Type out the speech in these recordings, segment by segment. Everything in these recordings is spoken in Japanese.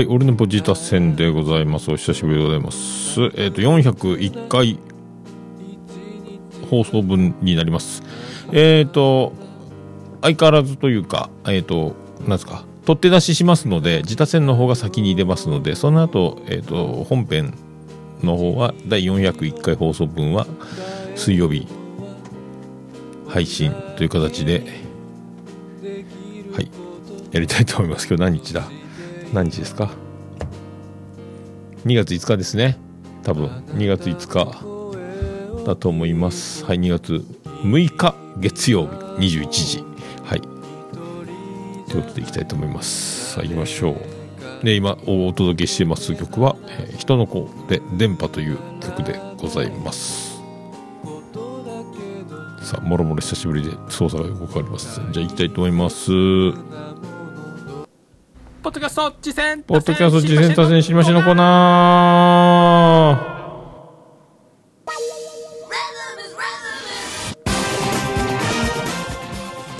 はい、俺のポジタ戦でございます。お久しぶりでございます。えっ、と、401回放送分になります。えっ、と、相変わらずというか、えっ、と、なんですか、取って出ししますので、自他戦の方が先に出ますので、その後、えっ、と、本編の方は、第401回放送分は、水曜日、配信という形で、はい、やりたいと思いますけど、何日だ？何日ですか？2月5日ですね。多分2月5日だと思います。はい2月6日月曜日21時。はい。ということでいきたいと思います。さあ行きましょう。で今お届けしています曲は「えー人の子」で「電波」という曲でございます。さあもろもろ久しぶりで操作がよくわかります。じゃあ行きたいと思います。ポッドキャスト次戦ポッドキャスト次戦多戦知りましのコーナー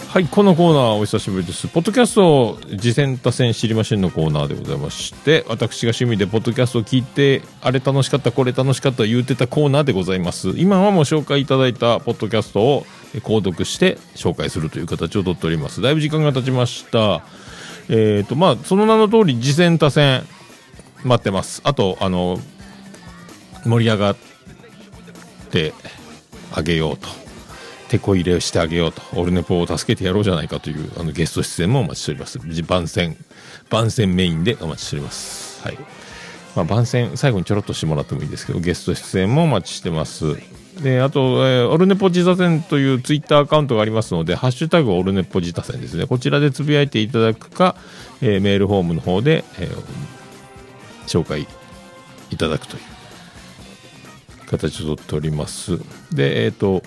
はい、このコーナーお久しぶりです。ポッドキャスト次戦多戦知りませんのコーナーでございまして、私が趣味でポッドキャストを聞いて、あれ楽しかった、これ楽しかった言うてたコーナーでございます。今はもう紹介いただいたポッドキャストを購読して紹介するという形をとっております。だいぶ時間が経ちました。えーとまあ、その名の通り次戦多戦待ってます。あとあの盛り上がってあげようと。手こ入れをしてあげようと。オルネポを助けてやろうじゃないかというあのゲスト出演もお待ちしております。番宣番宣メインでお待ちしております。はい。まあ、番宣最後にちょろっとしてもらってもいいですけどゲスト出演もお待ちしてます。であと、えーオルネポ自他戦というツイッターアカウントがありますので、ハッシュタグオルネポ自他戦ですね、こちらでつぶやいていただくか、えーメールフォームの方で、えー紹介いただくという形をとっております。で、えっ、と、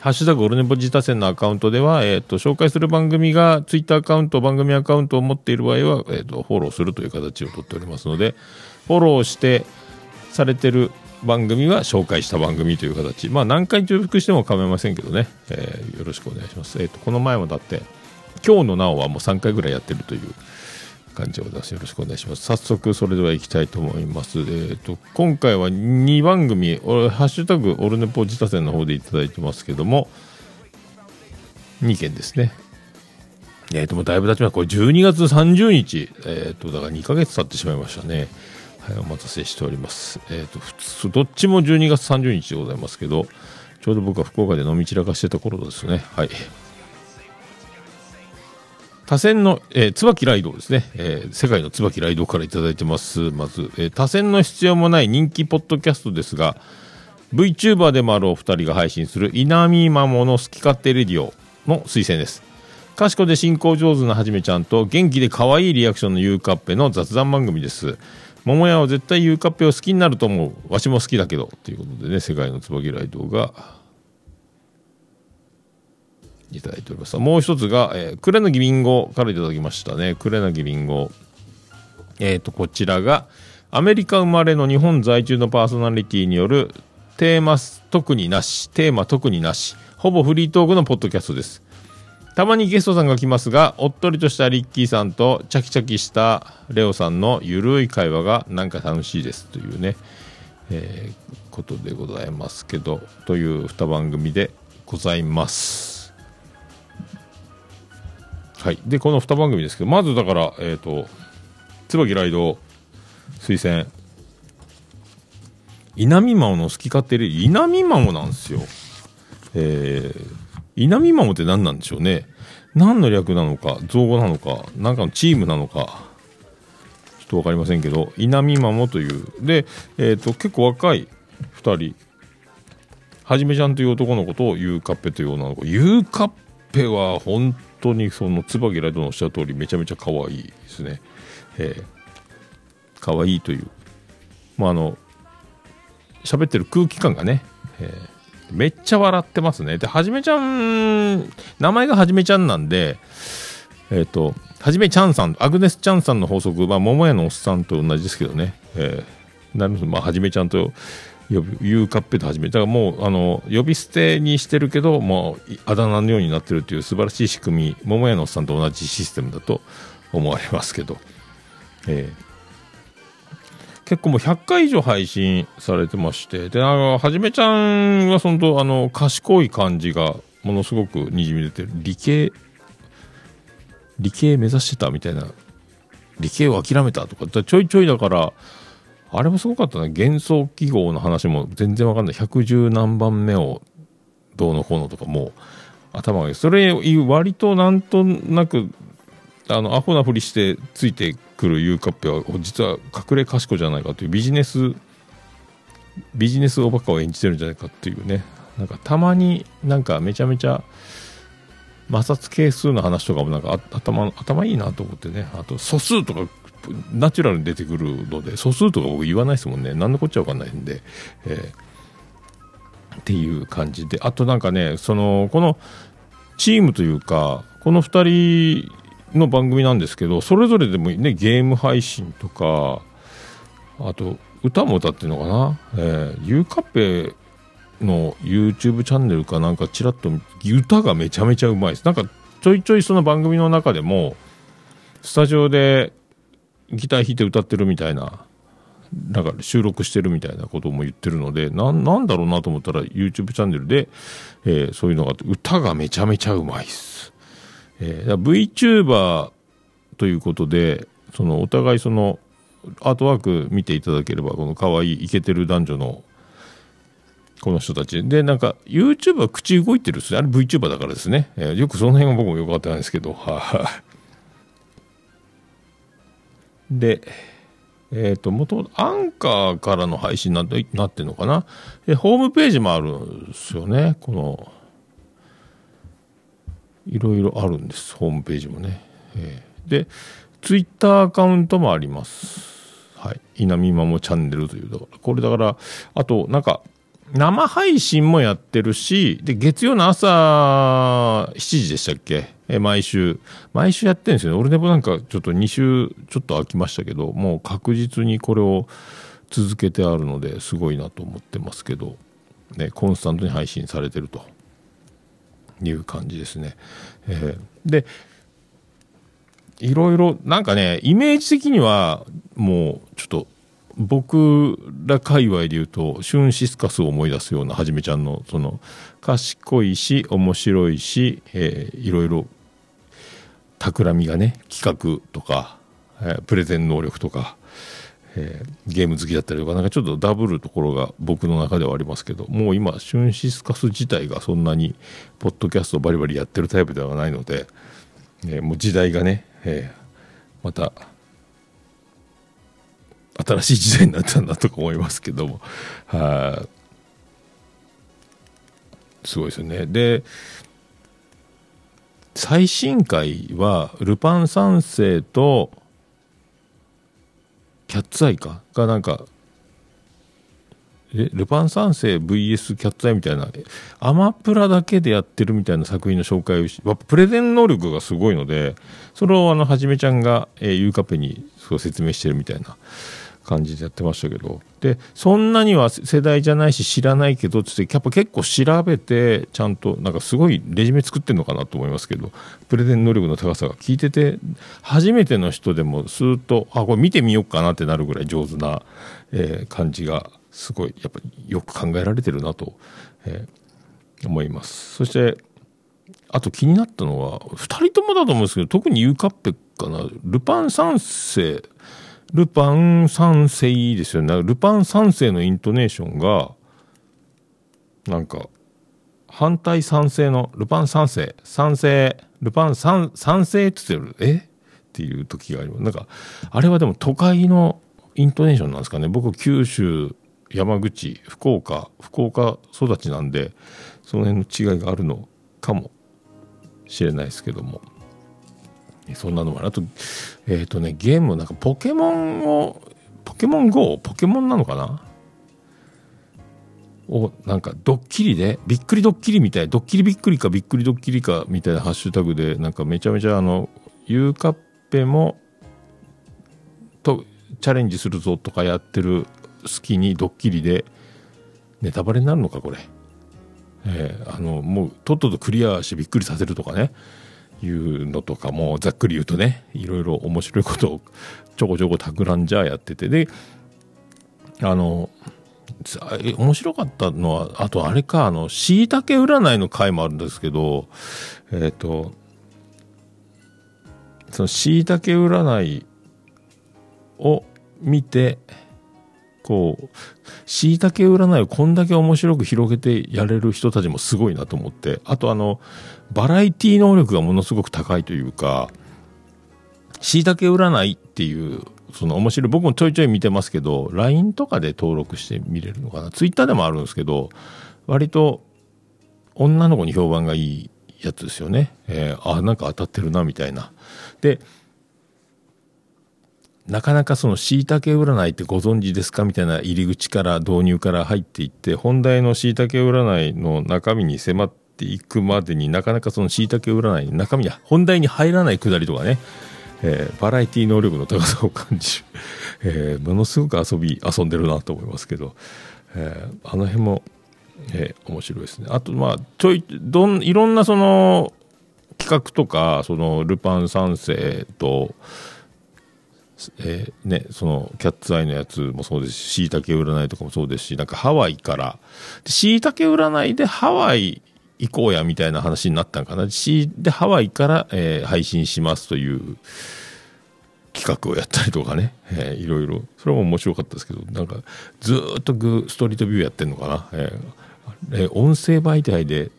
ハッシュタグオルネポ自他戦のアカウントでは、えっ、と、紹介する番組がツイッターアカウント、番組アカウントを持っている場合は、えっ、と、フォローするという形をとっておりますので、フォローしてされてる番組は紹介した番組という形。まあ、何回重複しても構いませんけどね、えーよろしくお願いします。えっ、と、この前もだって、今日のなおはもう3回ぐらいやってるという感じでございます。よろしくお願いします。早速、それでは行きたいと思います。えー、と今回は2番組、おハッシュタグオルネポ自他戦の方でいただいてますけども、2件ですね。えー、ともうだいぶ経ちました。これ12月30日、えー、とだから2ヶ月経ってしまいましたね。はい、お待たせしております。えー、と普通どっちも12月30日でございますけど、ちょうど僕は福岡で飲み散らかしてた頃ですね。はい。多選の、えー、椿ライドですね、えー世界の椿ライドからいただいてます。まず、えー多選の必要もない人気ポッドキャストですが、VTuber でもあるお二人が配信する稲見マモの好き勝手レディオの推薦です。賢で進行上手なはじめちゃんと元気で可愛いリアクションのゆうかっぺの雑談番組です。桃屋は絶対ゆうかっぺを好きになると思う。わしも好きだけど。ということでね、世界の椿ライドがいただいております。もう一つが、えー、クレナギリンゴからいただきましたね。クレナギリンゴ。えっ、と、こちらが、アメリカ生まれの日本在住のパーソナリティによる、テーマ特になし、テーマ特になし、ほぼフリートークのポッドキャストです。たまにゲストさんが来ますが、おっとりとしたリッキーさんと、チャキチャキしたレオさんのゆるい会話がなんか楽しいですというね、えーことでございますけど、という2番組でございます。はい。で、この2番組ですけど、まずだから、えっ、と、椿ライド推薦。稲見マモの好き勝手で、稲見マモなんですよ。えー、稲見マモって何なんでしょうね。何の略なのか、造語なのか、なんかのチームなのか、ちょっとわかりませんけど、稲見マモという。で、えっ、と、結構若い2人。はじめちゃんという男の子と、ゆうかっぺという女の子。ゆうかっぺは本当にその椿ライドのおっしゃる通りめちゃめちゃ可愛いですね。えー、可愛いという。まああの、喋ってる空気感がね、えーめっちゃ笑ってますね。で、はじめちゃん、名前がはじめちゃんなんで、えっ、と、はじめちゃんさん、アグネスちゃんさんの法則、まあ、桃屋のおっさんと同じですけどね、えー、なるほど、まあ、はじめちゃんと呼ぶ、ゆうかっぺとはじめ、だからもう、あの、呼び捨てにしてるけど、もう、あだ名のようになってるという素晴らしい仕組み、桃屋のおっさんと同じシステムだと思われますけど、えー結構もう100回以上配信されてまして、で、あの、はじめちゃんはその、あの、賢い感じがものすごくにじみ出てる。理系、理系目指してたみたいな、理系を諦めたとか、だかちょいちょいだから、あれもすごかったな、幻想記号の話も全然わかんない。110何番目をどうのこうのとかもう頭がいい。それ割となんとなくあのアホなふりしてついてくるユーカッペは実は隠れ賢じゃないかというビジネスビジネスおバカを演じてるんじゃないかっていうね。なんかたまになんかめちゃめちゃ摩擦係数の話とかもなんか頭頭いいなと思ってね。あと素数とかナチュラルに出てくるので素数とか僕言わないですもんね。何のこっちゃわかんないんで、えーっていう感じで。あとなんかねそのこのチームというかこの2人の番組なんですけどそれぞれでもねゲーム配信とかあと歌も歌ってるのかな、えー、ゆうかっぺの YouTube チャンネルかなんかちらっと歌がめちゃめちゃうまいです。なんかちょいちょいその番組の中でもスタジオでギター弾いて歌ってるみたいななんか収録してるみたいなことも言ってるのでななんだろうなと思ったら YouTube チャンネルで、えーそういうのがあって歌がめちゃめちゃうまいです、えー VTuber ということでそのお互いそのアートワーク見ていただければこの可愛いイケてる男女のこの人たち。でなんか YouTube は口動いてるっすね。あれ VTuber だからですね、えーよくその辺は僕もよく分かってないんですけど。はいでえっ、と、元、アンカーからの配信になってなってんのかな。で、ホームページもあるんですよね。この、いろいろあるんです。ホームページもね。えーで、ツイッターアカウントもあります。はい。稲見まもチャンネルという、だから、これだから、あと、なんか、生配信もやってるし、で、月曜の朝7時でしたっけ？え毎週。毎週やってるんですよね。俺でもなんかちょっと2週ちょっと空きましたけど、もう確実にこれを続けてあるのですごいなと思ってますけど、ね、コンスタントに配信されてるという感じですね。えーで、いろいろ、なんかね、イメージ的には、もう、ちょっと、僕ら界隈で言うと、シュンシスカスを思い出すような、はじめちゃんの、その、賢いし、面白いし、えーいろいろ、企みがね、企画とか、えープレゼン能力とか、えーゲーム好きだったりとか、なんかちょっとダブるところが僕の中ではありますけど、もう今、シュンシスカス自体がそんなに、ポッドキャストバリバリやってるタイプではないので、えーもう時代がね、えーまた新しい時代になったんだとか思いますけどもはい。すごいですよね。で最新回は「ルパン三世」と「キャッツアイか」がなんかえルパン三世 VS キャッツアイみたいなアマプラだけでやってるみたいな作品の紹介をしプレゼン能力がすごいのでそれをあのはじめちゃんが、えー、ユーカペにそう説明してるみたいな。感じでやってましたけど。でそんなには世代じゃないし知らないけどつってやっぱ結構調べてちゃんとなんかすごいレジュメ作ってるのかなと思いますけど。プレゼン能力の高さが聞いてて初めての人でもスーッとあこれ見てみようかなってなるぐらい上手な、えー感じがすごいやっぱよく考えられてるなと、えー思います。そしてあと気になったのは2人ともだと思うんですけど特にユーカッペかな。ルパン三世ルパン三世ですよね。ルパン三世のイントネーションがなんか反対賛成のルパン三世賛成ルパン三賛成って言ってる？え？っていう時があります。なんかあれはでも都会のイントネーションなんですかね。僕九州山口福岡福岡育ちなんでその辺の違いがあるのかもしれないですけども。そんなのもあと。えっ、とねゲームなんかポケモンをポケモン GO ポケモンなのかな？をなんかドッキリでびっくりドッキリみたいドッキリびっくりかびっくりドッキリかみたいなハッシュタグでなんかめちゃめちゃあのユーカッペもとチャレンジするぞとかやってる隙にドッキリでネタバレになるのかこれ、えーあのもうとっととクリアしてびっくりさせるとかね。いうのとかもざっくり言うとねいろいろ面白いことをちょこちょこ企んじゃやってて。であの面白かったのはあとあれかあのしいたけ占いの回もあるんですけどえっ、ー、とそのしいたけ占いを見てこうしいたけ占いをこんだけ面白く広げてやれる人たちもすごいなと思って。あとあのバラエティ能力がものすごく高いというかしいたけ占いっていうその面白い僕もちょいちょい見てますけど LINE とかで登録して見れるのかな。Twitter でもあるんですけど割と女の子に評判がいいやつですよね、えー、あなんか当たってるなみたいな。でなかなかそのしいたけ占いってご存知ですかみたいな入り口から導入から入っていって本題のしいたけ占いの中身に迫っていくまでになかなかそのしいたけ占いの中身に 本題に入らないくだりとかね、えー、バラエティ能力の高さを感じる、えー、ものすごく遊び遊んでるなと思いますけど、えー、あの辺も、えー、面白いですね。あとまあちょいどんいろんなその企画とかそのルパン三世とえー、ね、そのキャッツアイのやつもそうですし、しいたけ占いとかもそうですし、なんかハワイから、しいたけ占いでハワイ行こうやみたいな話になったんかな。しでハワイから、えー、配信しますという企画をやったりとかね、えー、いろいろ、それも面白かったですけど、なんかずっとグストリートビューやってんのかな。えー、えー、音声媒体で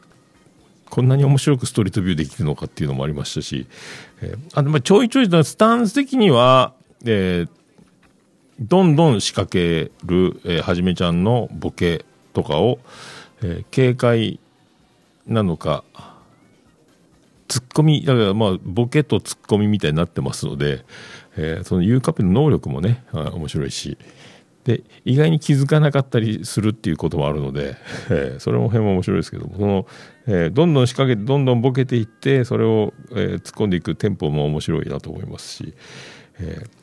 こんなに面白くストリートビューできるのかっていうのもありましたし、えー、あまあちょいちょいスタンス的には、えー、どんどん仕掛ける、えー、はじめちゃんのボケとかを、えー、警戒なのか、ツッコミ、だからまあ、ボケとツッコミみたいになってますので、えー、その U カップの能力もね、面白いし、で、意外に気づかなかったりするっていうこともあるので、えー、それも辺も面白いですけども、その、えー、どんどん仕掛けて、どんどんボケていって、それを、えー、突っ込んでいくテンポも面白いなと思いますし、えー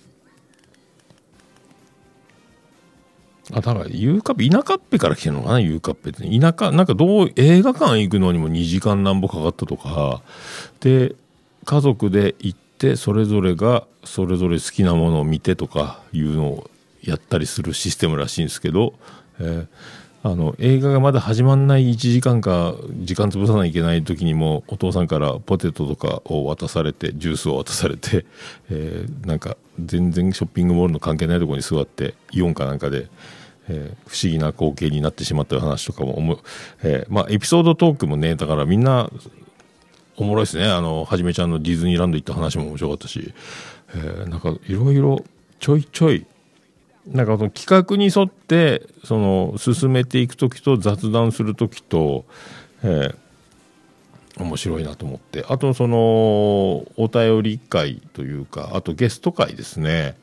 あ、だから、ユーカッペ、田舎っぺから来てるのかな、ユーカッペって。田舎、なんかどう、映画館行くのにも2時間なんぼかかったとか、で、家族で行って、それぞれが、それぞれ好きなものを見てとかいうのをやったりするシステムらしいんですけど、えー、あの映画がまだ始まんない1時間か時間潰さないといけない時にもお父さんからポテトとかを渡されてジュースを渡されて、えー、なんか全然ショッピングモールの関係ないところに座ってイオンかなんかでえー、不思議な光景になってしまった話とかも思、えー、まあ、エピソードトークもね、だからみんな、おもろいですね。あの、はじめちゃんのディズニーランド行った話も面白かったし、えー、なんかいろいろちょいちょい、なんかその企画に沿って、その、進めていく時と雑談する時と、えー、面白いなと思って。あと、その、お便り会というか、あとゲスト会ですね。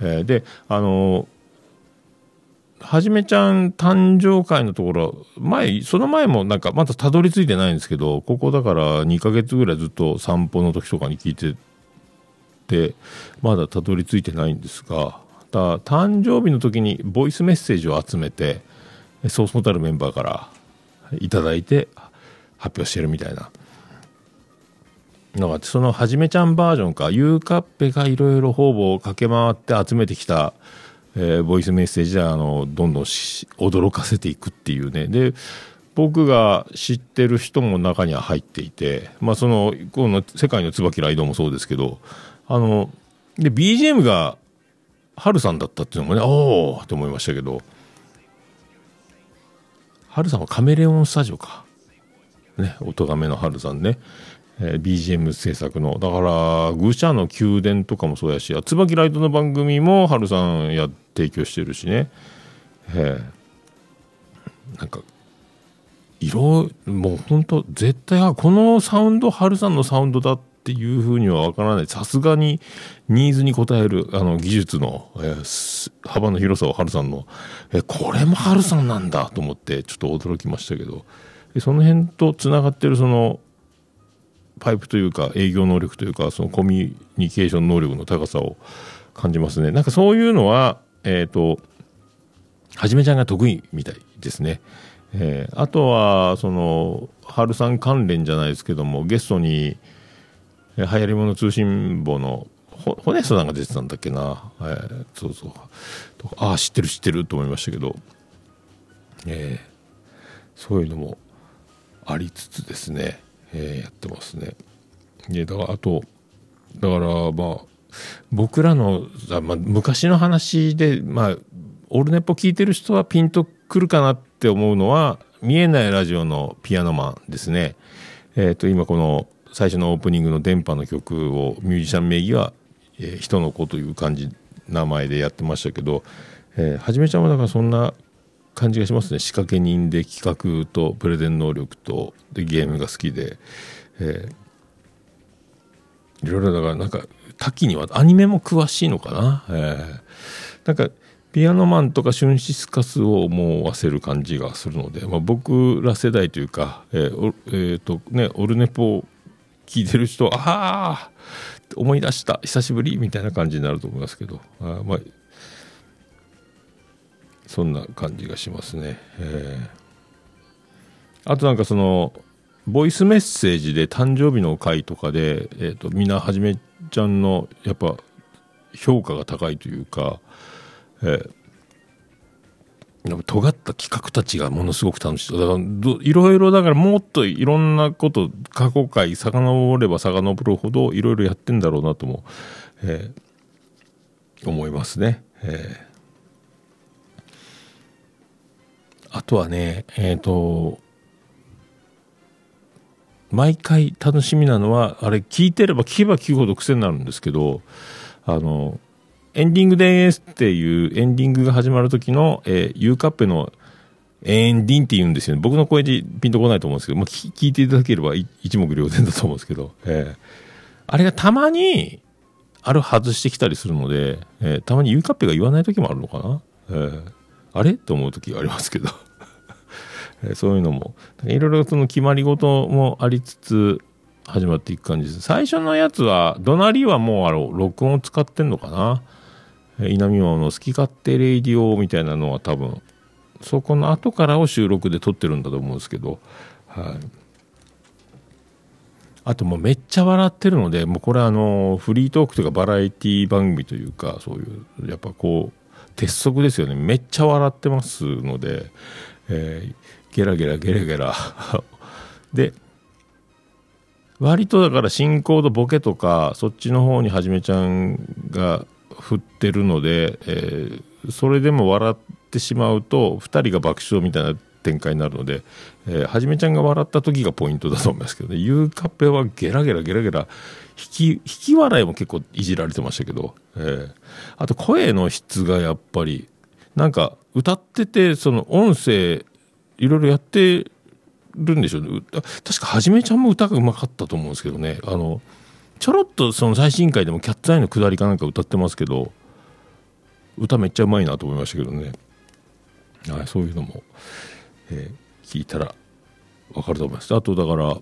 えー、で、あのはじめちゃん誕生会のところ、前、その前もなんかまだたどり着いてないんですけど、ここだから2ヶ月ぐらいずっと散歩の時とかに聞いてて、まだたどり着いてないんですが、だ誕生日の時にボイスメッセージを集めて、そうそうたるメンバーからいただいて発表してるみたいな。のがそのはじめちゃんバージョンか、ゆうかっぺがいろいろ方々駆け回って集めてきたえー、ボイスメッセージであのどんどん驚かせていくっていうねで僕が知ってる人も中には入っていて、まあ、そのこの「世界の椿ライド」もそうですけどあので BGM がハルさんだったっていうのもねおおって思いましたけどハルさんはカメレオンスタジオか。ね、音がめのハルさんね。えー、BGM 制作の。だから、愚者の宮殿とかもそうやし、椿ライトの番組もハルさんや提供してるしね。えー、なんか、色、もう本当絶対、あ、このサウンド、ハルさんのサウンドだっていうふうにはわからない。さすがにニーズに応える、あの、技術の、えー、幅の広さをハルさんの、えこれもハルさんなんだと思って、ちょっと驚きましたけど、その辺とつながってるその、パイプというか営業能力というかそのコミュニケーション能力の高さを感じますね。なんかそういうのはえっ、ー、とはじめちゃんが得意みたいですね、えー、あとはその春さん関連じゃないですけどもゲストにえー流行り物通信簿のほホネストさんが出てたんだっけな、えーそうそう。とかああ知ってる知ってると思いましたけど、えーそういうのもありつつですね、えーやってますね。でだからあとだからまあ僕らの、まあ、昔の話でまあオルネポ聞いてる人はピンとくるかなって思うのは見えないラジオのピアノマンですね。えっ、と今この最初のオープニングの電波の曲をミュージシャン名義は、えー人の子という感じ名前でやってましたけど、えーはじめちゃんはだからそんな感じがしますね。仕掛け人で企画とプレゼン能力とでゲームが好きで、えーいろいろだからなんか多岐にはアニメも詳しいのかな、えーなんかピアノマンとかシュンシスカスを思わせる感じがするので、まあ、僕ら世代というか、えーえーとね、オルネポを聞いてる人はああ思い出した久しぶりみたいな感じになると思いますけどあまあそんな感じがしますね。えー。あとなんかそのボイスメッセージで誕生日の回とかで、えー、とみんなはじめちゃんのやっぱ評価が高いというか、えー。尖った企画たちがものすごく楽しい。だからいろいろだからもっといろんなこと過去回遡れば遡るほどいろいろやってんだろうなとも、えー。思いますね。えー。あとはねえっ、と毎回楽しみなのはあれ聞いてれば聞けば聞くほど癖になるんですけどあのエンディングでーすっていうエンディングが始まる時の、えー、ユーカッペのエンディンって言うんですよね。僕の声でピンとこないと思うんですけど、まあ、聞いていただければ一目瞭然だと思うんですけど、えー。あれがたまにある外してきたりするので、えーたまにユーカッペが言わない時もあるのかな、えー。あれ？と思う時がありますけど。そういうのも。いろいろその決まり事もありつつ始まっていく感じです。最初のやつは怒鳴りはもうあの録音を使ってんのかな？稲見湾の好き勝手レイディオみたいなのは多分そこの後からを収録で撮ってるんだと思うんですけど。はい。あともうめっちゃ笑ってるのでもうこれあのフリートークというかバラエティ番組というかそういうやっぱこう鉄則ですよね。めっちゃ笑ってますので、えーゲラゲラゲラゲラ。で割とだから進行とボケとかそっちの方にはじめちゃんが振ってるので、えーそれでも笑ってしまうと2人が爆笑みたいな展開になるので、えーはじめちゃんが笑った時がポイントだと思いますけどね。ユーカッペはゲラゲラゲラゲラ引き引き笑いも結構いじられてましたけど、えーあと声の質がやっぱりなんか歌っててその音声いろいろやってるんでしょうね。確かはじめちゃんも歌がうまかったと思うんですけどね。あのちょろっとその最新回でも「キャッツアイの下りかなんか歌ってますけど歌めっちゃうまいなと思いましたけどね、はい、そういうのも、えー聞いたらわかると思います。あとだから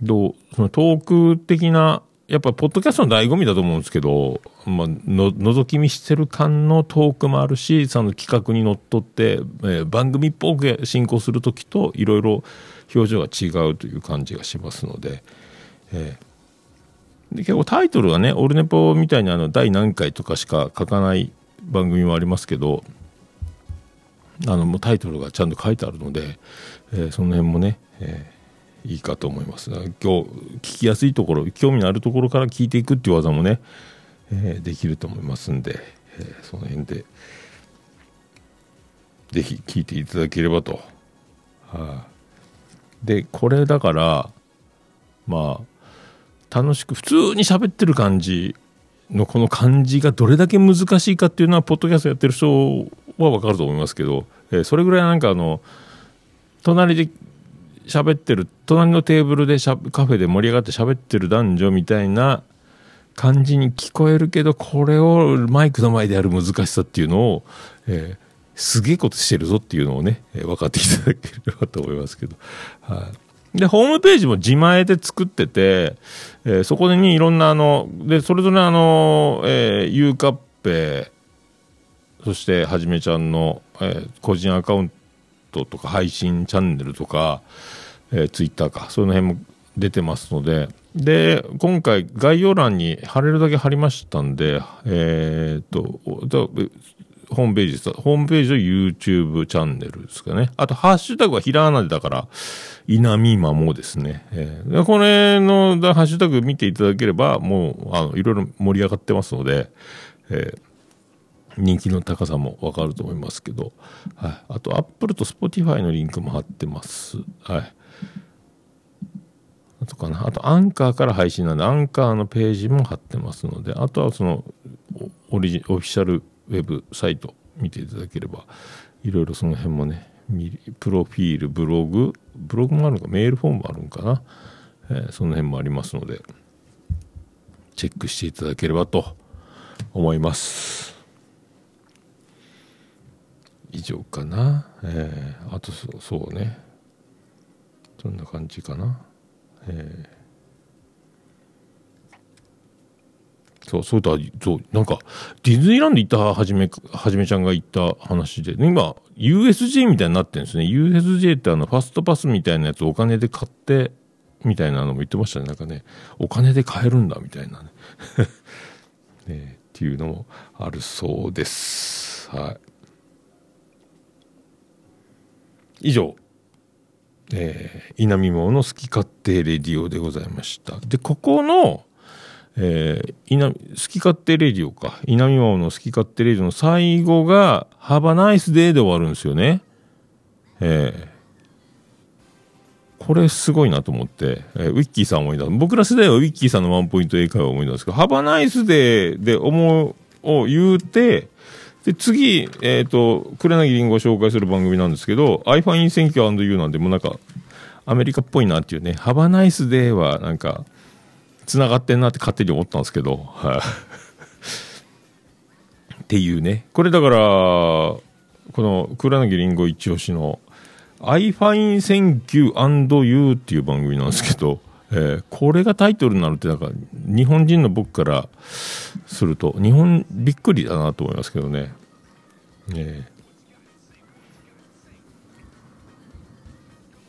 どうそのトーク的なやっぱポッドキャストの醍醐味だと思うんですけど、まあ、の覗き見してる感のトークもあるしその企画にのっとって、えー番組っぽく進行する時といろいろ表情が違うという感じがしますので,、えー。で結構タイトルはね「オルネポ」みたいにあの第何回とかしか書かない番組もありますけどあのもうタイトルがちゃんと書いてあるので、えーその辺もね、えー。いいかと思います今日聞きやすいところ興味のあるところから聞いていくっていう技もね、えーできると思いますんで、えーその辺でぜひ聞いていただければと。はいでこれだからまあ楽しく普通に喋ってる感じのこの感じがどれだけ難しいかっていうのはポッドキャストやってる人は分かると思いますけど、えーそれぐらいなんかあの隣で喋ってる隣のテーブルでしゃカフェで盛り上がって喋ってる男女みたいな感じに聞こえるけどこれをマイクの前でやる難しさっていうのを、えーすげえことしてるぞっていうのをね、えー分かっていただければと思いますけど。はいで、ホームページも自前で作ってて、えーそこにいろんなあの、で、それぞれあの、えー、ユーカッペ、そしてはじめちゃんの、えー個人アカウントとか配信チャンネルとか、えー、ツイッターか、その辺も出てますので、で、今回概要欄に貼れるだけ貼りましたんで、えーっと、ホームページです。ホームページと YouTube チャンネルですかね。あと、ハッシュタグはひらがなでだから、稲見まもですね。えーこれのハッシュタグ見ていただければ、もう、あの、いろいろ盛り上がってますので、えー人気の高さもわかると思いますけど、はい。あと、Apple と Spotify のリンクも貼ってます。はい。あとかな。あと、アンカーから配信なんで、アンカーのページも貼ってますので、あとはその、オリジ、オフィシャルウェブサイト見ていただければ、いろいろその辺もね、プロフィール、ブログ、ブログもあるのか、メールフォームもあるのかな。えーその辺もありますので、チェックしていただければと思います。以上かな。えーあとそうそうね。そんな感じかな。えーそう、そうだ、そう、なんか、ディズニーランド行ったはじめ、はじめちゃんが言った話で、今、USJ みたいになってるんですね。USJ ってあの、ファストパスみたいなやつお金で買って、みたいなのも言ってましたね。なんかね、お金で買えるんだ、みたいなね。ねっていうのもあるそうです。はい。以上、えー、稲見桃の好き勝手レディオでございました。で、ここの、えー、稲好き勝手レディオか。稲見桃の好き勝手レディオの最後が、ハバナイスデーで終わるんですよね。えーこれすごいなと思って、えーウィッキーさん思い出す。僕ら世代はウィッキーさんのワンポイント英会話を思い出すけど、ハバナイスデーで思う、を言うて、で、次、えっ、と、黒柳りんごを紹介する番組なんですけど、I find thank you なんで、もうなんか、アメリカっぽいなっていうね、ハバナイスデーはなんか、繋がってんなって勝手に思ったんですけど、はい。っていうね。これだから、この黒柳りんご一押しの I find thank you and you っていう番組なんですけど、えーこれがタイトルになるってなんか日本人の僕からすると日本びっくりだなと思いますけどね。えー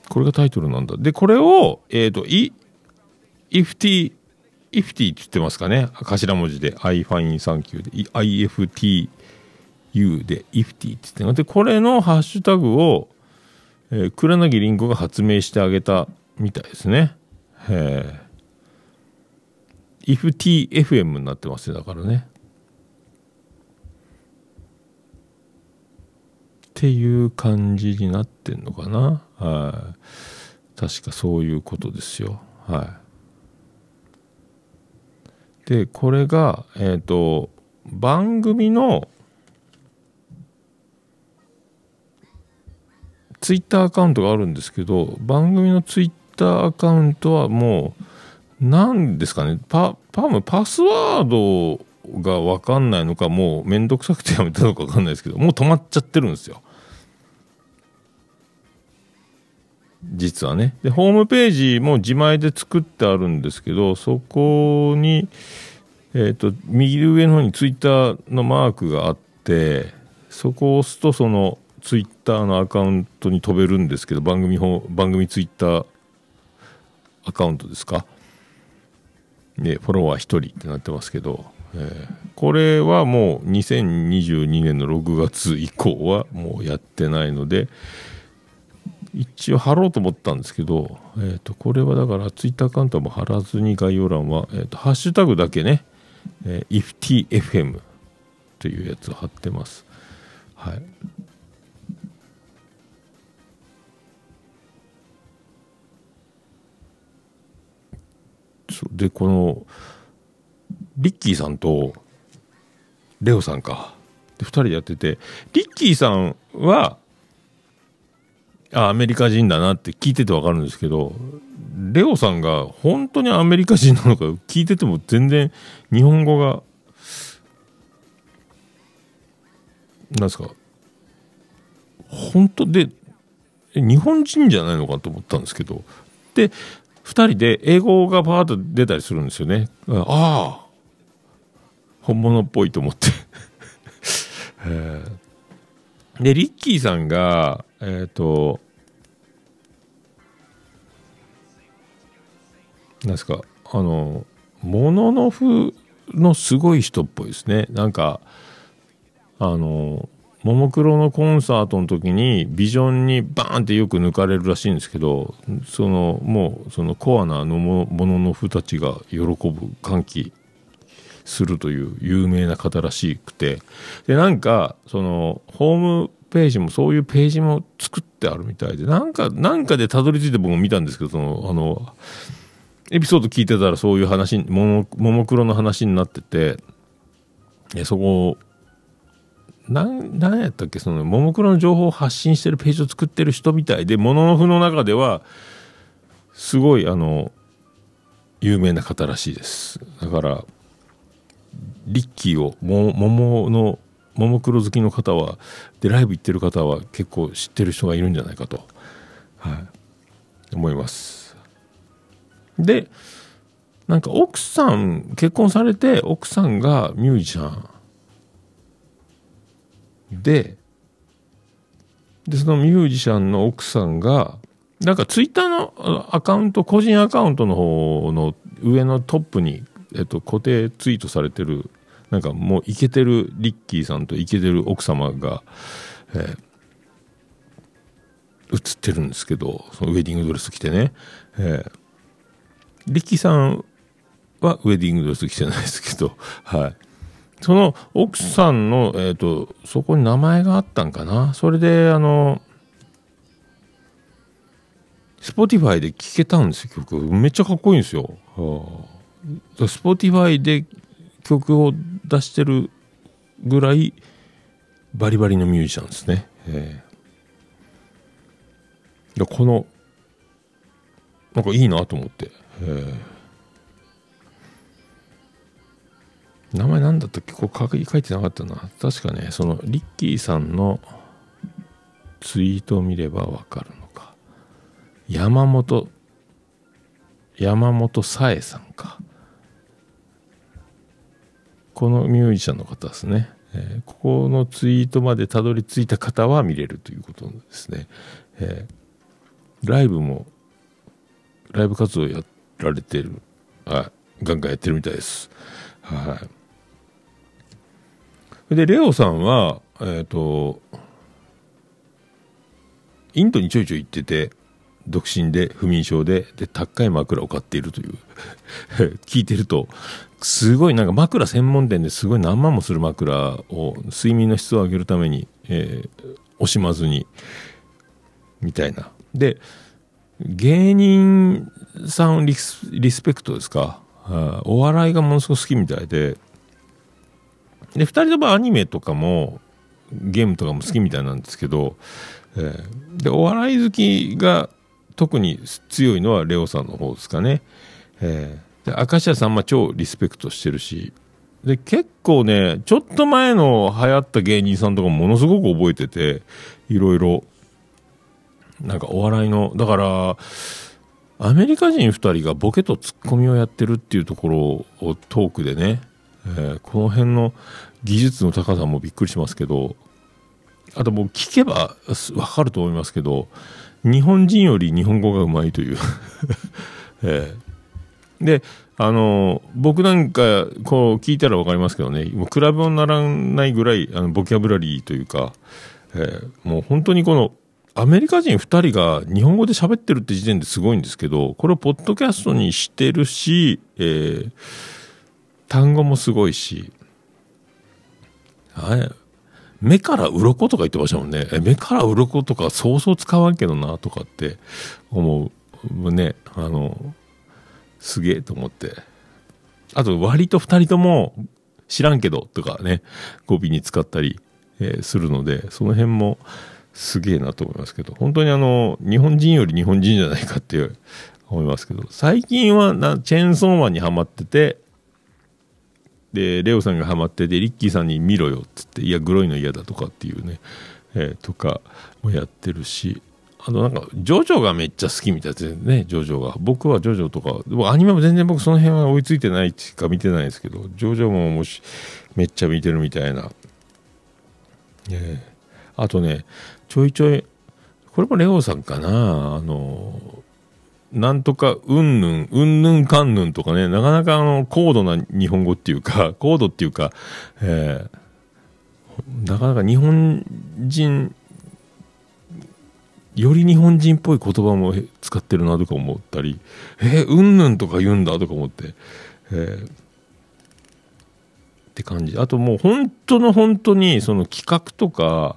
これがタイトルなんだ。で、これを、えっ、と、ifty、ifty って言ってますかね。頭文字で I find thank you で、iftu で ifty って言ってますで、これのハッシュタグを、えー、黒柳りんごが発明してあげたみたいですね。えー、IFTFM になってますよだからね。っていう感じになってんのかな。はい。確かそういうことですよ。はい。で、これが、えっ、と、番組のツイッターアカウントがあるんですけど番組のツイッターアカウントはもう何ですかね。パパームパスワードが分かんないのかもうめんどくさくてやめたのか分かんないですけどもう止まっちゃってるんですよ。実はね。でホームページも自前で作ってあるんですけどそこにえっ、と右上の方にツイッターのマークがあってそこを押すとそのツイッターのアカウントに飛べるんですけど番組番組ツイッターアカウントですか？でフォロワー1人ってなってますけど、えーこれはもう2022年の6月以降はもうやってないので一応貼ろうと思ったんですけど、えー、とこれはだからツイッターアカウントも貼らずに概要欄は、えー、とハッシュタグだけね、えー、IFTFM というやつを貼ってます。はいでこのリッキーさんとレオさんか。で2人でやっててリッキーさんはあアメリカ人だなって聞いてて分かるんですけどレオさんが本当にアメリカ人なのか聞いてても全然日本語がなんですか本当で日本人じゃないのかと思ったんですけど。で2人で英語がパーッと出たりするんですよね。ああ本物っぽいと思って。でリッキーさんがえっ、となんですかあのモノノフのすごい人っぽいですね。なんかあのももクロのコンサートの時にビジョンにバーンってよく抜かれるらしいんですけどそのもうそのコアなのももののふたちが喜ぶ歓喜するという有名な方らしくて。でなんかそのホームページもそういうページも作ってあるみたいでなんかなんかでたどり着いて僕も見たんですけどそのあのエピソード聞いてたらそういう話もももクロの話になっててそこなん何やったっけそのももクロの情報を発信してるページを作ってる人みたいでモノノフの中ではすごいあの有名な方らしいです。だからリッキーをも桃のももクロ好きの方はでライブ行ってる方は結構知ってる人がいるんじゃないかと、はい、思います。でなんか奥さん結婚されて奥さんがミュージシャン。ででそのミュージシャンの奥さんがなんかツイッターのアカウント個人アカウントの方の上のトップに、えっと、固定ツイートされてるなんかもうイケてるリッキーさんとイケてる奥様が、えー、映ってるんですけどそのウェディングドレス着てね、えー、リッキーさんはウェディングドレス着てないですけどはい。その奥さんの、えっ、ー、とそこに名前があったんかな？それであの Spotify で聴けたんですよ曲。めっちゃかっこいいんですよ、はあ、 Spotify で曲を出してるぐらいバリバリのミュージシャンですね。えー、このなんかいいなと思って、えー、名前なんだったっけ？こう書いてなかったな。確かねそのリッキーさんのツイートを見ればわかるのか。山本山本さえさんか。このミュージシャンの方ですね、えー、ここのツイートまでたどり着いた方は見れるということですね、えー、ライブもライブ活動やられてるあガンガンやってるみたいです。はい。でレオさんはえっ、ー、とインドにちょいちょい行ってて独身で不眠症でで高い枕を買っているという 聞いてるとすごいなんか枕専門店ですごい何万もする枕を睡眠の質を上げるために、えー、惜しまずにみたいな。で芸人さんリスリスペクトですか？お笑いがものすごく好きみたいでで2人ともアニメとかもゲームとかも好きみたいなんですけど、えー、でお笑い好きが特に強いのはレオさんの方ですかね。えー、で明石家さんま超リスペクトしてるしで結構ねちょっと前の流行った芸人さんとかものすごく覚えてていろいろなんかお笑いのだからアメリカ人2人がボケとツッコミをやってるっていうところをトークでね、えー、この辺の技術の高さもびっくりしますけどあともう聞けばわかると思いますけど日本人より日本語がうまいという。えー、であの僕なんかこう聞いたら分かりますけどねもう比べ物にならないぐらいあのボキャブラリーというか、えー、もう本当にこのアメリカ人2人が日本語で喋ってるって時点ですごいんですけどこれをポッドキャストにしてるし、えー、単語もすごいしはい目から鱗とか言ってましたもんね。目から鱗とかそうそう使わんけどなとかって思う。ね、あの、すげえと思って。あと割と二人とも知らんけどとかね、語尾に使ったり、えー、するので、その辺もすげえなと思いますけど、本当にあの、日本人より日本人じゃないかって思いますけど、最近はなチェーンソーマンにはまってて、でレオさんがハマっててリッキーさんに見ろよっつっていやグロいの嫌だとかっていうね、えー、とかもやってるしあとなんかジョジョがめっちゃ好きみたいですねジョジョが。僕はジョジョとかでもアニメも全然僕その辺は追いついてないしか見てないですけどジョジョももしめっちゃ見てるみたいな、えー、あとねちょいちょいこれもレオさんかなあのなんとかうんぬん、うんぬんかんぬんとかね、なかなかあの、高度な日本語っていうか、高度っていうか、えー、なかなか日本人、より日本人っぽい言葉も使ってるなとか思ったり、えー、うんぬんとか言うんだとか思って、えー、って感じ。あともう本当の本当にその企画とか、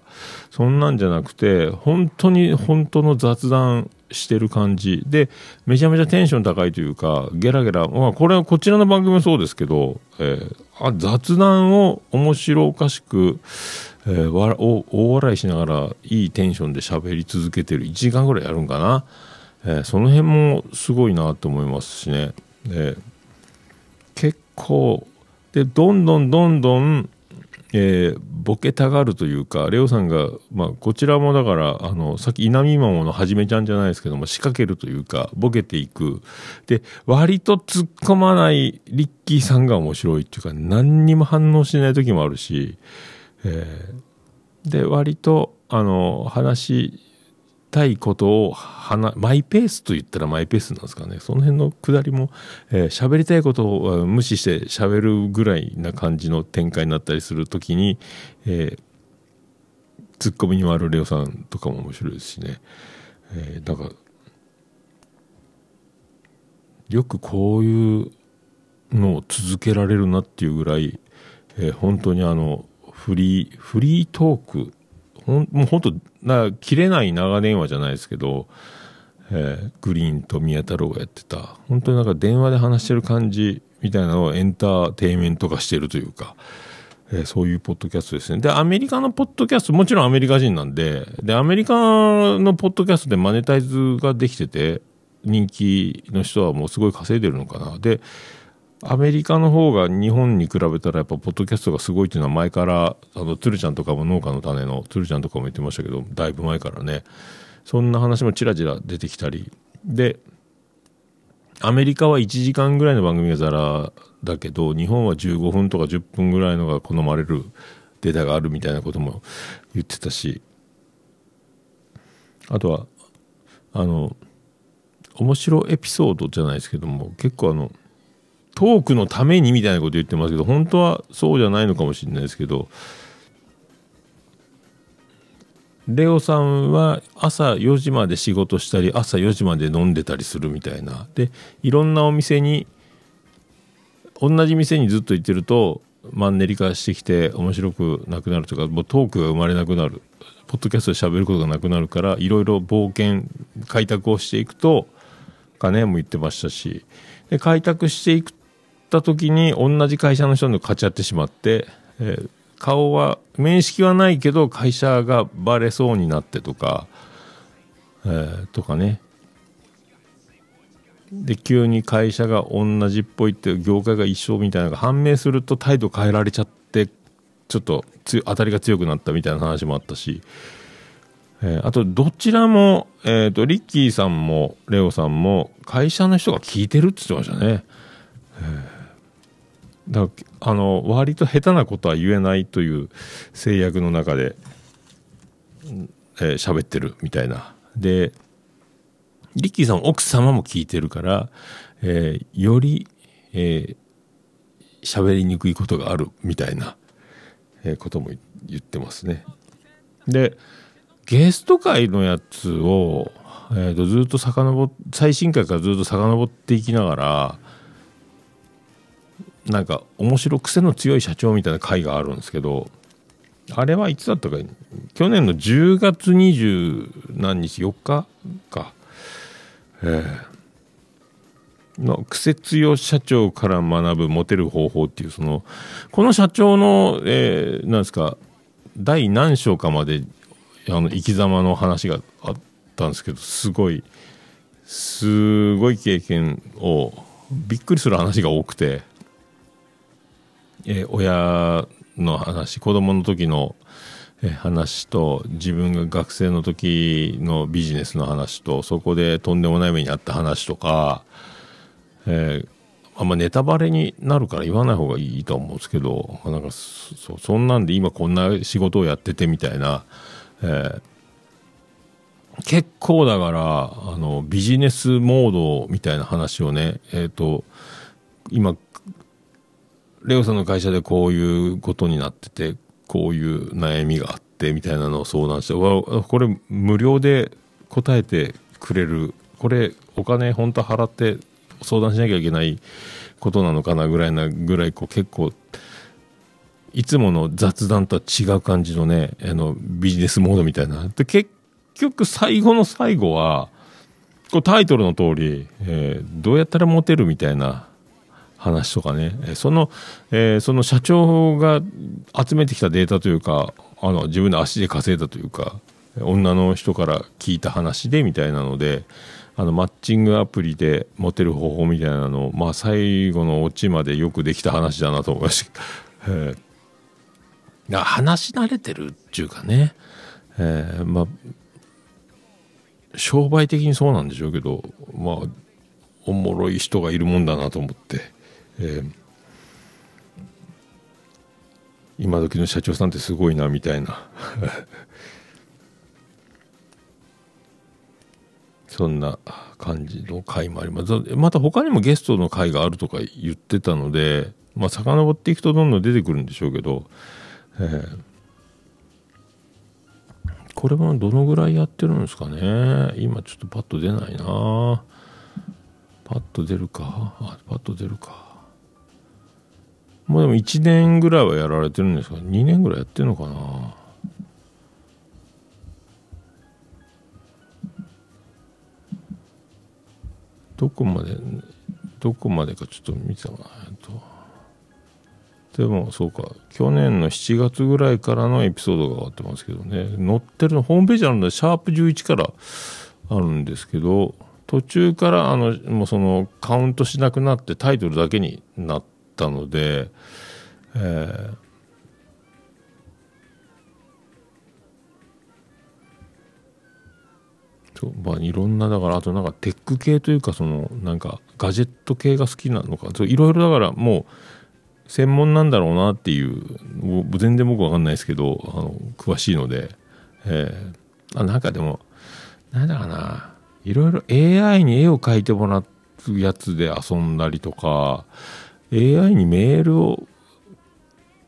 そんなんじゃなくて、本当に本当の雑談してる感じ。で、めちゃめちゃテンション高いというか、ゲラゲラ、まあ、これはこちらの番組もそうですけど、えー、あ雑談を面白おかしく、えー、わお大笑いしながらいいテンションで喋り続けてる1時間ぐらいやるんかな、えー、その辺もすごいなと思いますしね、えー、結構でどんどんどんどんえー、ボケたがるというか、レオさんが、まあ、こちらもだから、あの、さっき稲見マモのはじめちゃんじゃないですけども、仕掛けるというか、ボケていく。で、割と突っ込まないリッキーさんが面白いっていうか、何にも反応しない時もあるし、えー、で、割と、あの、話たいことをマイペースと言ったらマイペースなんですかね。その辺のくだりも喋、えー、りたいことを無視して喋るぐらいな感じの展開になったりするときに、えー、ツッコミに回るレオさんとかも面白いですしね、えー、なんかよくこういうのを続けられるなっていうぐらい、えー、本当にあのフリーフリートークほんもう本当な切れない長電話じゃないですけど、えー、グリーンと宮太郎がやってた。本当になんか電話で話してる感じみたいなのをエンターテインメント化してるというか、えー、そういうポッドキャストですね。でアメリカのポッドキャストもちろんアメリカ人なんででアメリカのポッドキャストでマネタイズができてて人気の人はもうすごい稼いでるのかな。でアメリカの方が日本に比べたらやっぱポッドキャストがすごいっていうのは前からあの鶴ちゃんとかも農家の種の鶴ちゃんとかも言ってましたけどだいぶ前からね。そんな話もちらちら出てきたり。でアメリカは1時間ぐらいの番組がザラだけど日本は15分とか10分ぐらいのが好まれるデータがあるみたいなことも言ってたし。あとはあの面白エピソードじゃないですけども結構あのトークのためにみたいなこと言ってますけど本当はそうじゃないのかもしれないですけどレオさんは朝4時まで仕事したり朝4時まで飲んでたりするみたいな。でいろんなお店に同じ店にずっと行ってるとマンネリ化してきて面白くなくなるとかもうトークが生まれなくなる。ポッドキャストで喋ることがなくなるからいろいろ冒険開拓をしていくと金も言ってましたしで開拓していくった時に同じ会社の人に勝ち合ってしまって、えー、顔は面識はないけど会社がバレそうになってとか、えー、とかねで急に会社が同じっぽいって業界が一緒みたいなのが判明すると態度変えられちゃってちょっと当たりが強くなったみたいな話もあったし、えー、あとどちらも、えーと、リッキーさんもレオさんも会社の人が聞いてるって言ってましたね。えだあの割と下手なことは言えないという制約の中でえー、喋ってるみたいな。でリッキーさん奥様も聞いてるから、えー、よりえー、喋りにくいことがあるみたいな、えー、ことも言ってますね。でゲスト会のやつを、えーと、とずっと遡最新回からずっと遡っていきながらなんか面白癖の強い社長みたいな回があるんですけどあれはいつだったか去年の10月20何日4日か。えー、の癖強社長から学ぶモテる方法っていうそのこの社長の、えー、なんですか第何章かまであの生き様の話があったんですけどすごいすごい経験をびっくりする話が多くて。えー、親の話子供の時の話と自分が学生の時のビジネスの話とそこでとんでもない目にあった話とか、えー、あんまネタバレになるから言わない方がいいと思うんですけどなんかそそんなんで今こんな仕事をやっててみたいな、えー、結構だから、あの、ビジネスモードみたいな話をね、えっ、と、今、レオさんの会社でこういうことになってて、こういう悩みがあって、みたいなのを相談して、わこれ無料で答えてくれる、これお金本当払って相談しなきゃいけないことなのかなぐらいなぐらい、こう結構、いつもの雑談とは違う感じのね、あの、ビジネスモードみたいな。で、結局最後の最後は、こうタイトルの通り、えーどうやったらモテるみたいな話とかね、その、えーその社長が集めてきたデータというか、あの、自分で足で稼いだというか、女の人から聞いた話でみたいなので、あの、マッチングアプリでモテる方法みたいなのを、まあ、最後のオチまでよくできた話だなと思いました。えー話し慣れてるっていうかね、えーまあ、商売的にそうなんでしょうけど、まあ、おもろい人がいるもんだなと思って、えー今時の社長さんってすごいなみたいな。そんな感じの回もあります。また他にもゲストの回があるとか言ってたのでまあ遡っていくとどんどん出てくるんでしょうけど、えーこれもどのぐらいやってるんですかね。今ちょっとパッと出ないな。パッと出るか。パッと出るか。もうでも1年ぐらいはやられてるんですか？2年ぐらいやってるのかな？どこまでどこまでかちょっと見てたかなと。でもそうか去年の7月ぐらいからのエピソードが上がってますけどね。載ってるのホームページあるんでシャープ11からあるんですけど途中からあのもうそのカウントしなくなってタイトルだけになったので、えーそうまあ、いろんなだからあとなんかテック系というかそのなんかガジェット系が好きなのかそういろいろだからもう専門なんだろうなっていうもう全然僕わかんないですけどあの詳しいので、えーあなんかでもなんだかないろいろ AI に絵を描いてもらうやつで遊んだりとか AI にメールを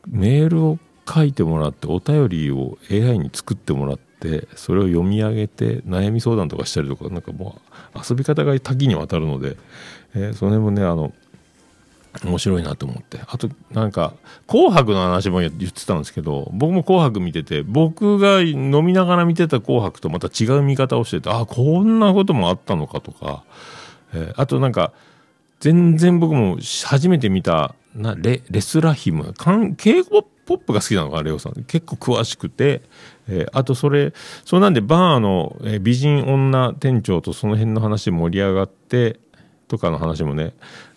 メールを書いてもらってお便りを AI に作ってもらってそれを読み上げて悩み相談とかしたりとかなんかもう遊び方が多岐にわたるので、えーその辺もねあの面白いなと思って。あとなんか「紅白」の話も言ってたんですけど僕も「紅白」見てて僕が飲みながら見てた「紅白」とまた違う見方をしててあこんなこともあったのかとか、えーあとなんか全然僕も初めて見たなレレスラヒム。かん k p o p が好きなのかレオさん。結構詳しくて、えーあとそれそうなんでバーの、え美人女店長とその辺の話盛り上がってとかの話もね、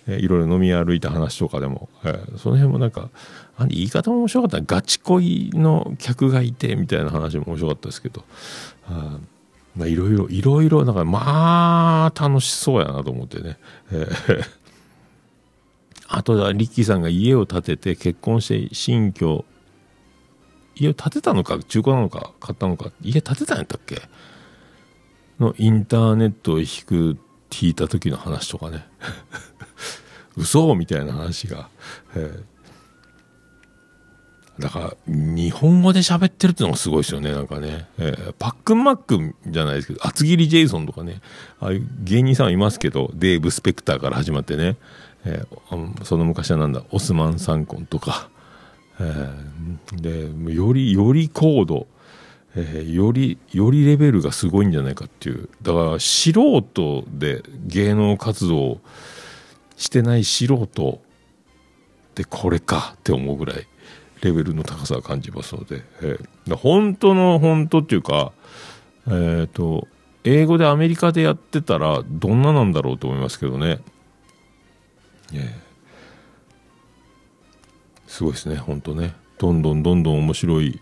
えーいろいろ飲み歩いた話とかでも、えーその辺もなんかあ言い方も面白かったガチ恋の客がいてみたいな話も面白かったですけど。いろいろいろいろなんかまあ楽しそうやなと思ってね、あとはリッキーさんが家を建てて結婚して新居家を建てたのか中古なのか買ったのか。家建てたんやったっけ？のインターネットを引く引いた時の話とかね。嘘みたいな話が、えー。だから日本語で喋ってるっていうのがすごいですよね。なんかね、えーパックンマックンじゃないですけど厚切りジェイソンとかね。ああいう芸人さんいますけどデーブ・スペクターから始まってね、えーその昔はなんだオスマン・サンコンとか、えーでよりより高度。えーよりよりレベルがすごいんじゃないかっていう。だから素人で芸能活動してない素人でこれかって思うぐらい。レベルの高さを感じますので、えー本当の本当っていうかえっ、と英語でアメリカでやってたらどんななんだろうと思いますけどね、えーすごいですね本当ね。どんどんどんどん面白い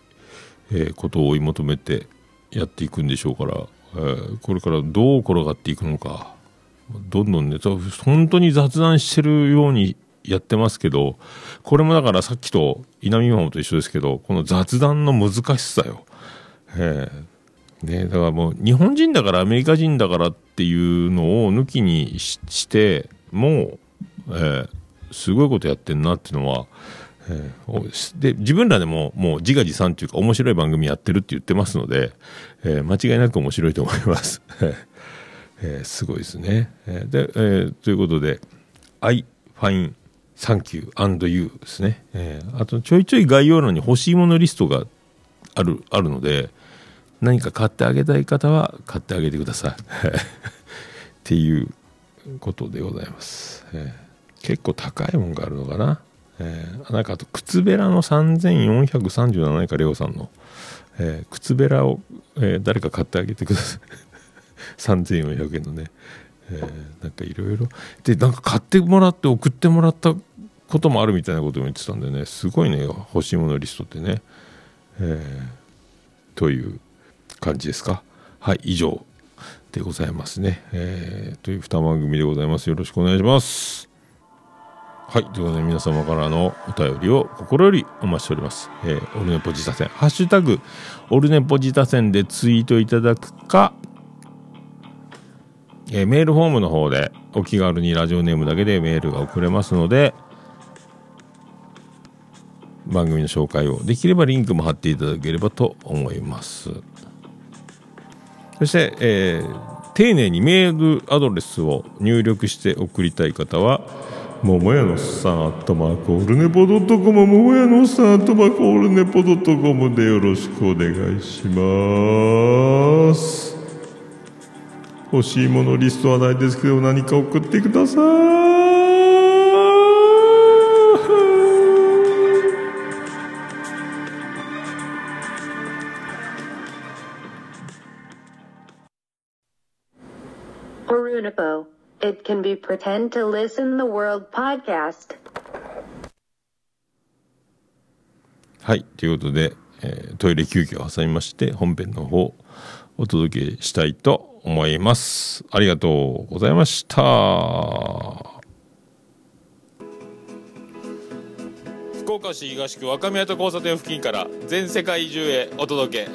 えーことを追い求めてやっていくんでしょうから、えーこれからどう転がっていくのかどんどんね本当に雑談してるようにやってますけどこれもだからさっきと稲見ママと一緒ですけどこの雑談の難しさよ、えーね、だからもう日本人だからアメリカ人だからっていうのを抜きにししてもう、えーすごいことやってんなっていうのは、えーで自分らでももう自画自賛っていうか面白い番組やってるって言ってますので、えー間違いなく面白いと思います。えーすごいですね。えーで、えーということで、I find thank you and you ですね。えーあとちょいちょい概要欄に欲しいものリストがある、あるので、何か買ってあげたい方は買ってあげてください。っていうことでございます。えー結構高いもんがあるのかな。えーなんかあと靴べらの3437円か、レオさんの。えー靴べらを、えー誰か買ってあげてください。3400円のね。えーなんかいろいろ。で、なんか買ってもらって送ってもらったこともあるみたいなことも言ってたんでね、すごいね、欲しいものリストってね。えーという感じですか。はい、以上でございますね。えーという二番組でございます。よろしくお願いします。はい。ということで、皆様からのお便りを心よりお待ちしております。えーオルネポジタセン。ハッシュタグ、オルネポジタセンでツイートいただくか、えーメールフォームの方でお気軽にラジオネームだけでメールが送れますので、番組の紹介をできればリンクも貼っていただければと思います。そして、えー丁寧にメールアドレスを入力して送りたい方は、桃屋のさん、アットマーク、オルネポドットコム、桃屋のさん、アットマーク、オルネポドットコムでよろしくお願いします。欲しいものリストはないですけど、何か送ってください。Orunipo. It can be pretend to listen the world podcast. はい。ということで、えートイレ休憩を挟みまして、本編の方、お届けしたいと思います。ありがとうございました。福岡市東区若宮と交差点付近から全世界中へお届け。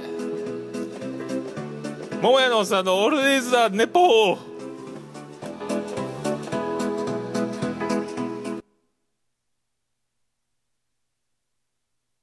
桃屋のおっさんのオールディーズ・ザ・ネポー